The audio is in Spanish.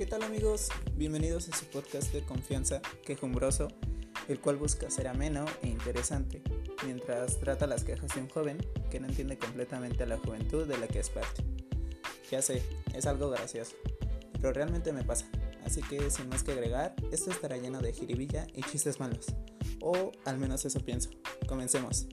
¿Qué tal amigos? Bienvenidos a su podcast de confianza, quejumbroso, el cual busca ser ameno e interesante, mientras trata las quejas de un joven que no entiende completamente a la juventud de la que es parte. Ya sé, es algo gracioso, pero realmente me pasa, así que sin más que agregar, esto estará lleno de jiribilla y chistes malos, o al menos eso pienso. Comencemos.